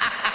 Thank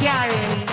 carrying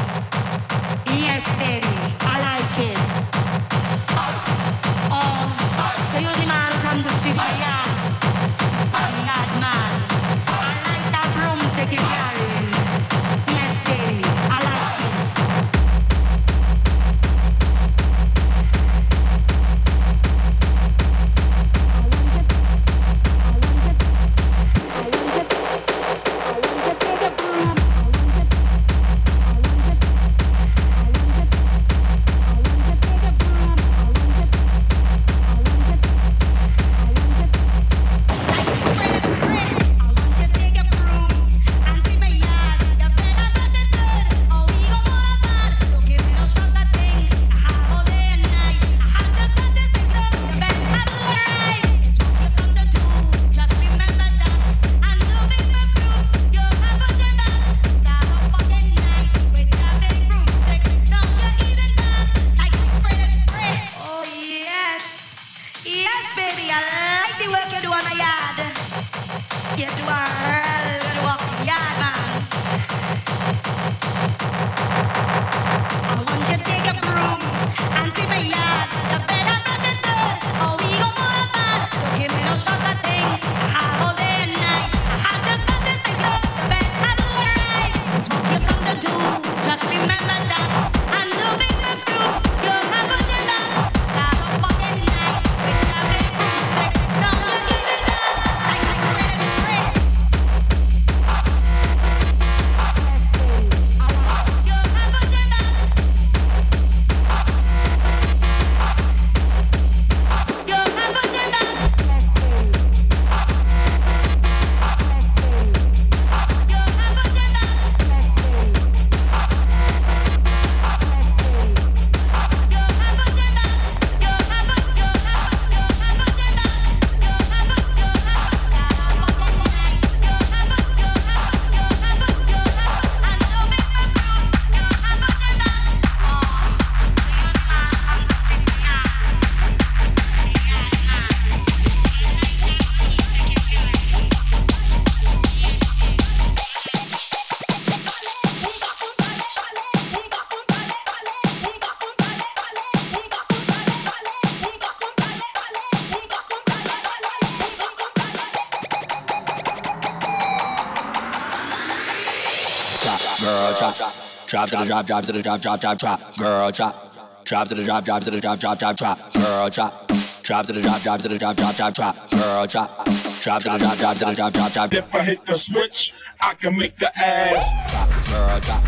Drop to the drop, drop to the drop, drop, drop, drop. Girl, drop. Drop to the drop, drop to the drop, drop, drop, drop. Girl, drop. Drop to the drop, drop to the drop, drop, drop, drop. Girl, drop. Drop to the drop, drop to the drop, drop, drop. If I hit the switch, I can make the ass drop. Girl, drop.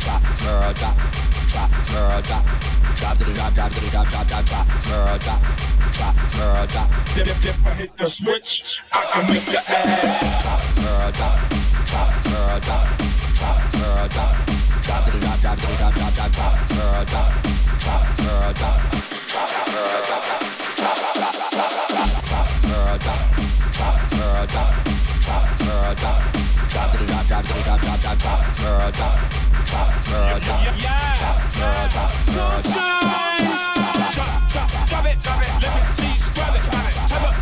Drop, girl, drop. Drop, girl, drop. Drop to the drop, drop to the drop, drop, drop, drop. Girl, drop. Drop, girl, drop. If, if, I hit the switch, I can make the ass drop. Girl, drop. Drop, girl, drop. Drop, girl, drop. Drop drop, drop the drop, drop, drop, drop. Girl, drop, drop, girl, drop, drop, girl, drop, drop, drop, drop, drop, drop, girl, drop, drop, girl, drop, drop, girl, drop, drop drop, drop drop, drop, drop, drop, girl, drop, drop, girl, drop, drop, girl, drop, girl, drop, drop, drop, drop it, drop it, let me see scrub it, drop it, type up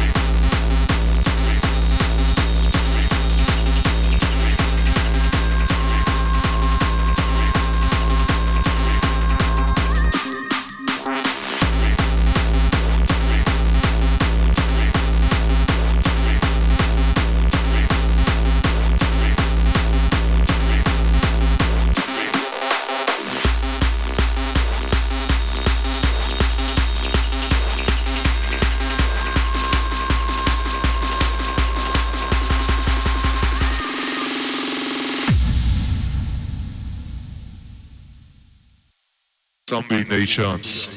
Nation.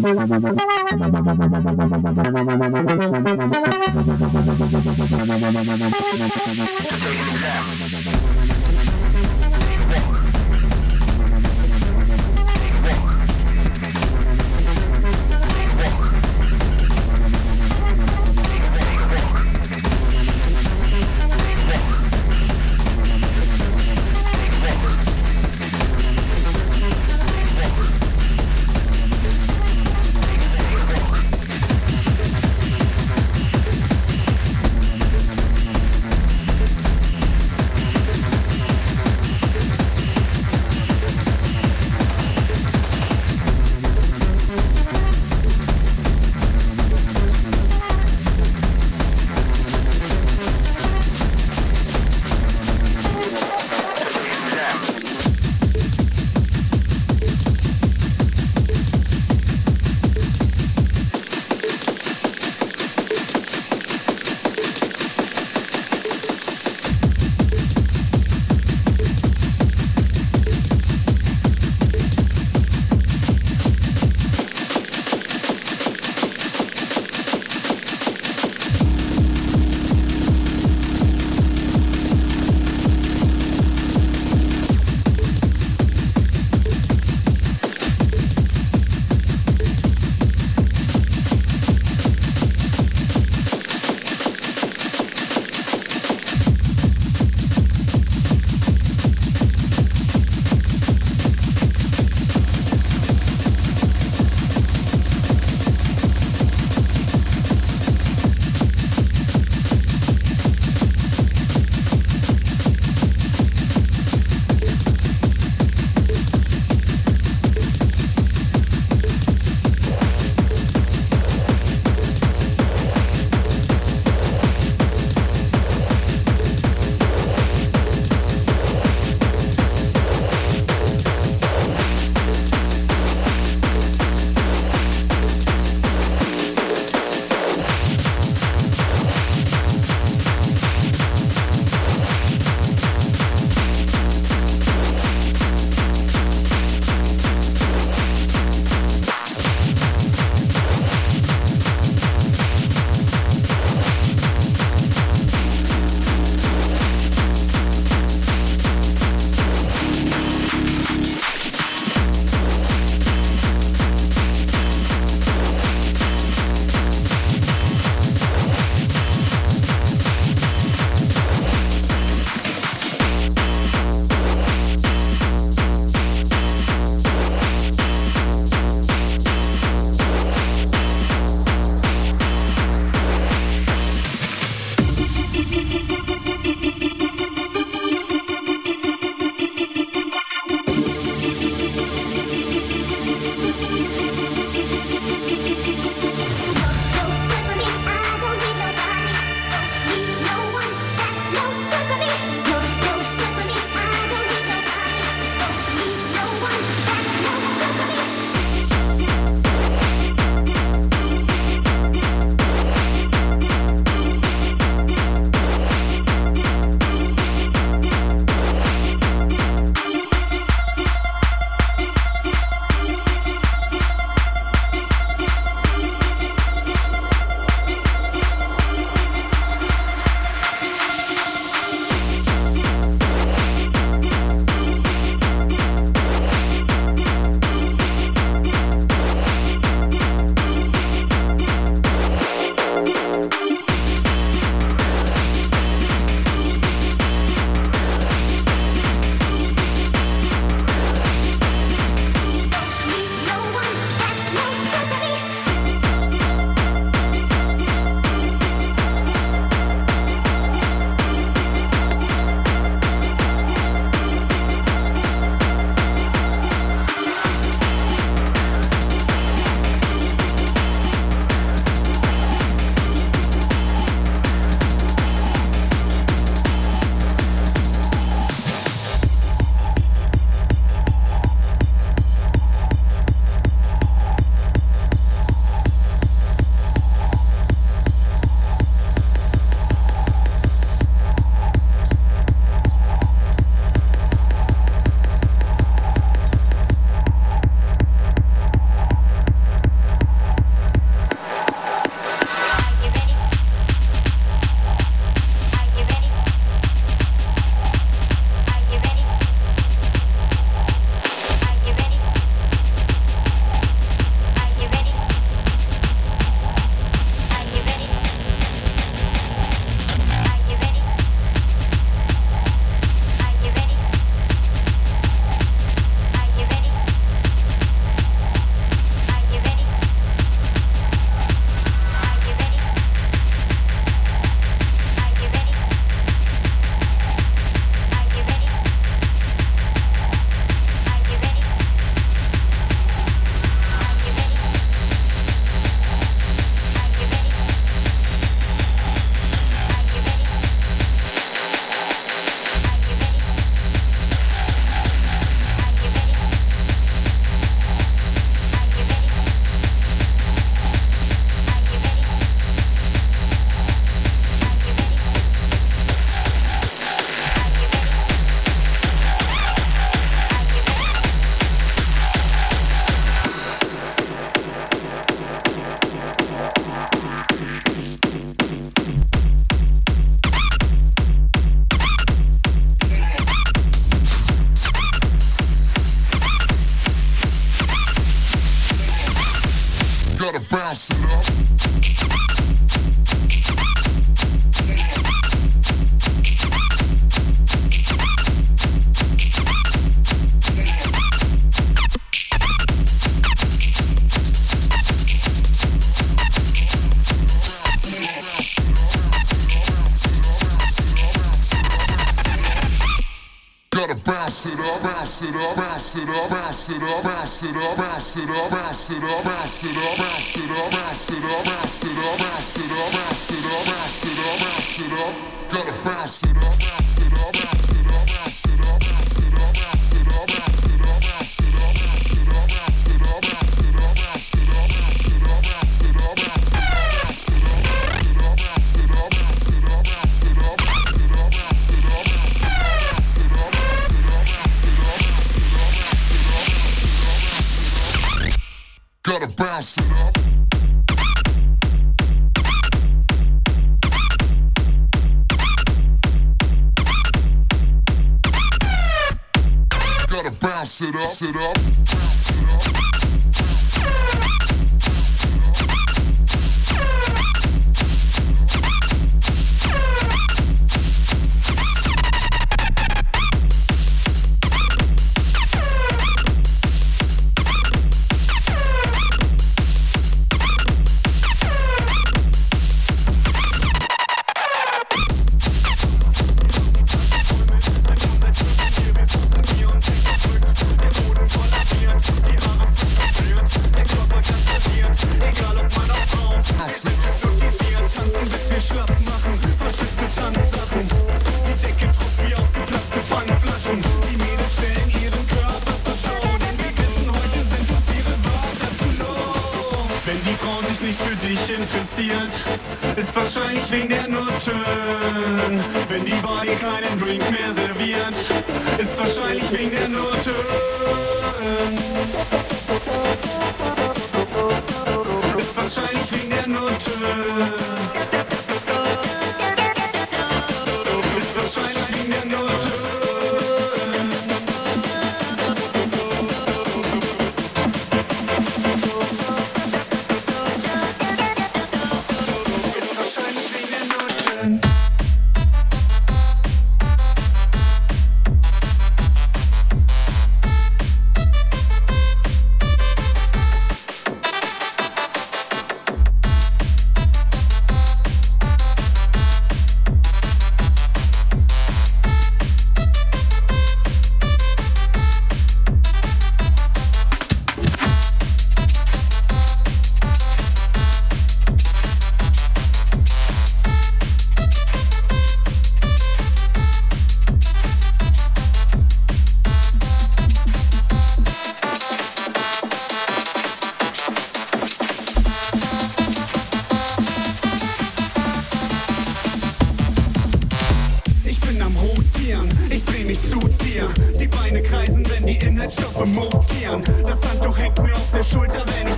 Thank you.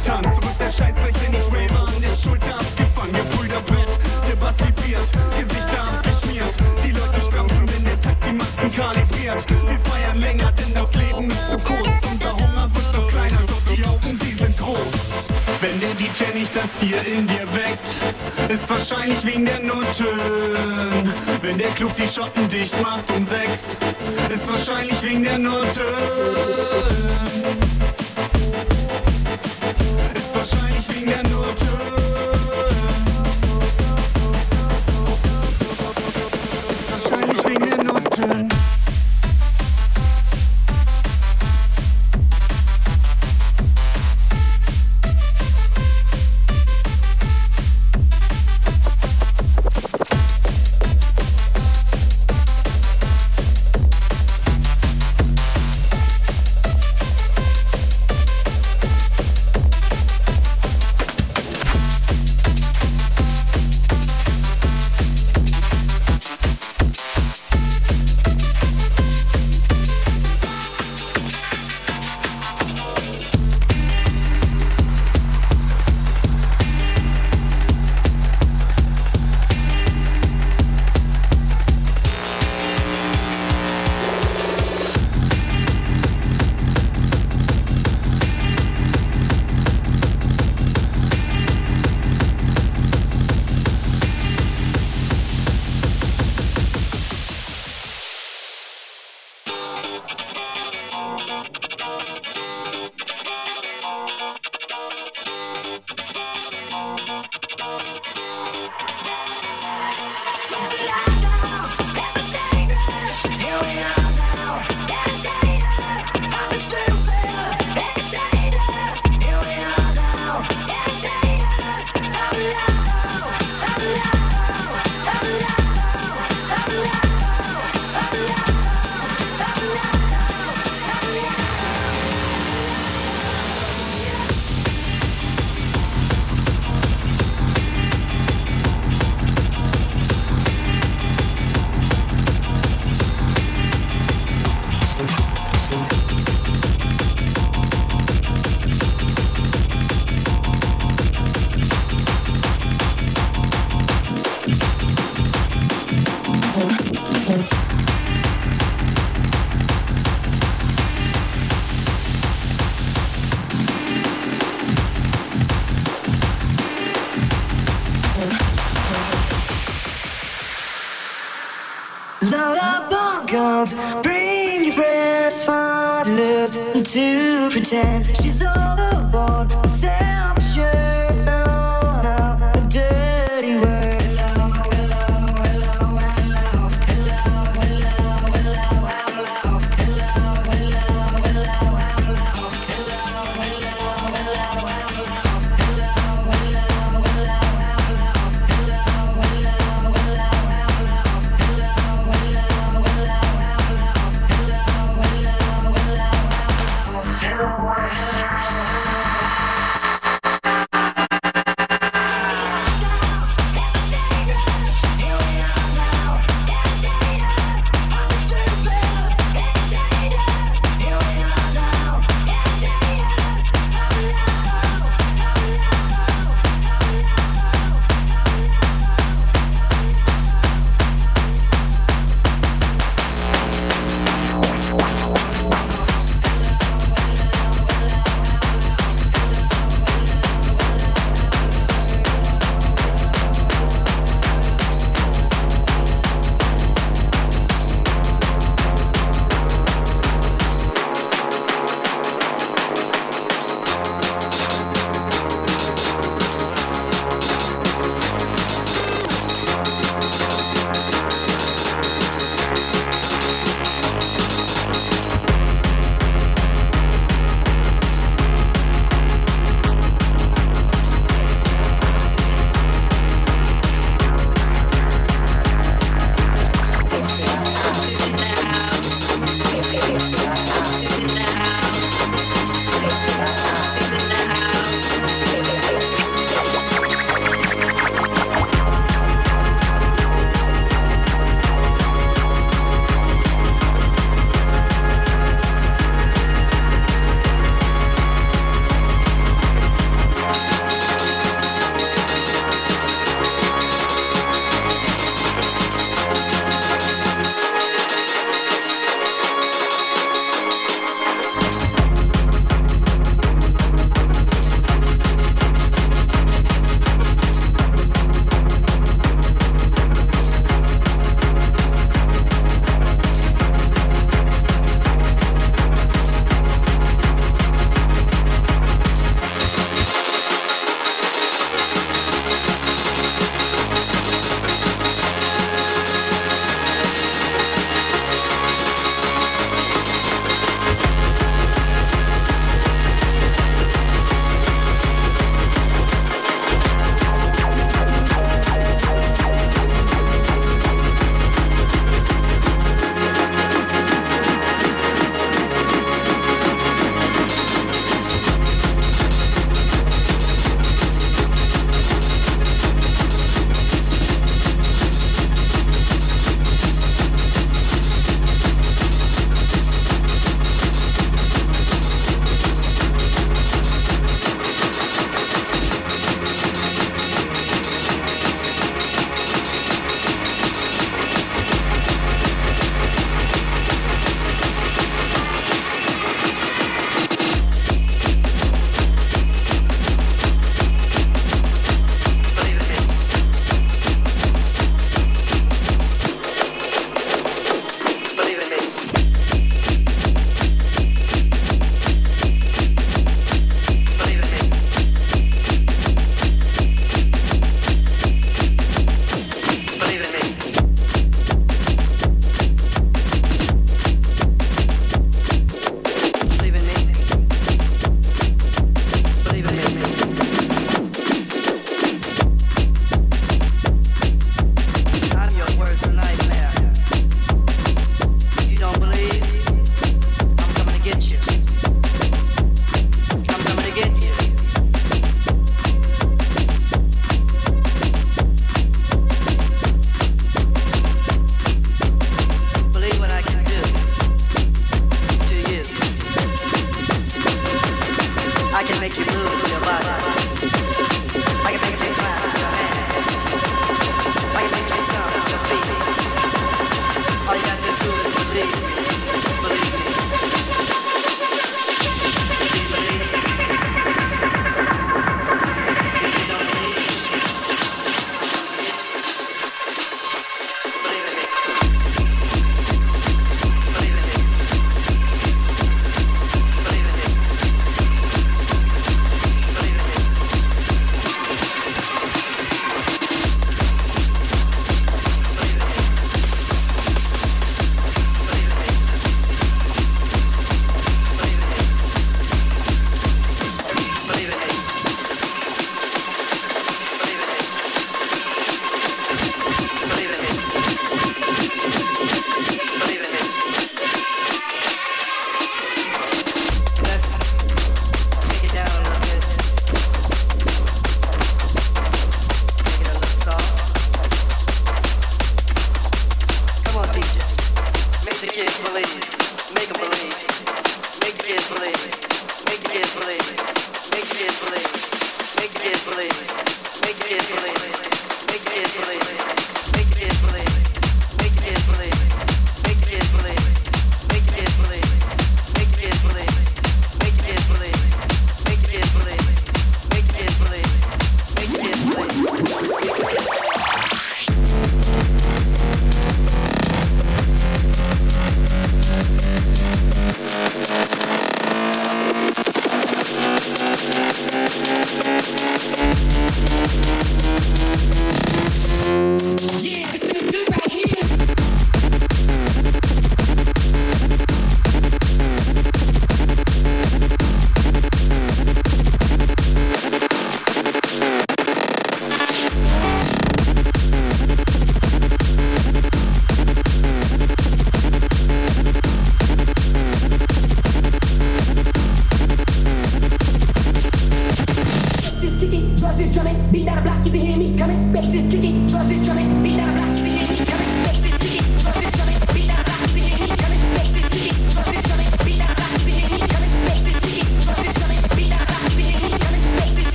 Schultern. Zurück der Scheiß gleich, wenn ich rave an der Schulter abgefangen. Ihr Brüder Brett, der Bass vibriert, Gesichter abgeschmiert. Die Leute stampfen, wenn der Takt die Massen kalibriert. Wir feiern länger, denn das Leben ist zu kurz. Unser Hunger wird noch kleiner, doch die Augen, sie sind groß. Wenn der DJ nicht das Tier in dir weckt, ist wahrscheinlich wegen der Noten. Wenn der Club die Schotten dicht macht um sechs, ist wahrscheinlich wegen der Noten. Pretend she's overboard.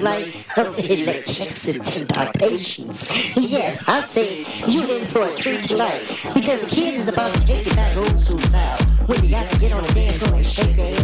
Like of the electricity in our patients. Yes, I say you're in for a treat tonight because the kids is about to take it back old school style. When you got to get on the dance floor and shake their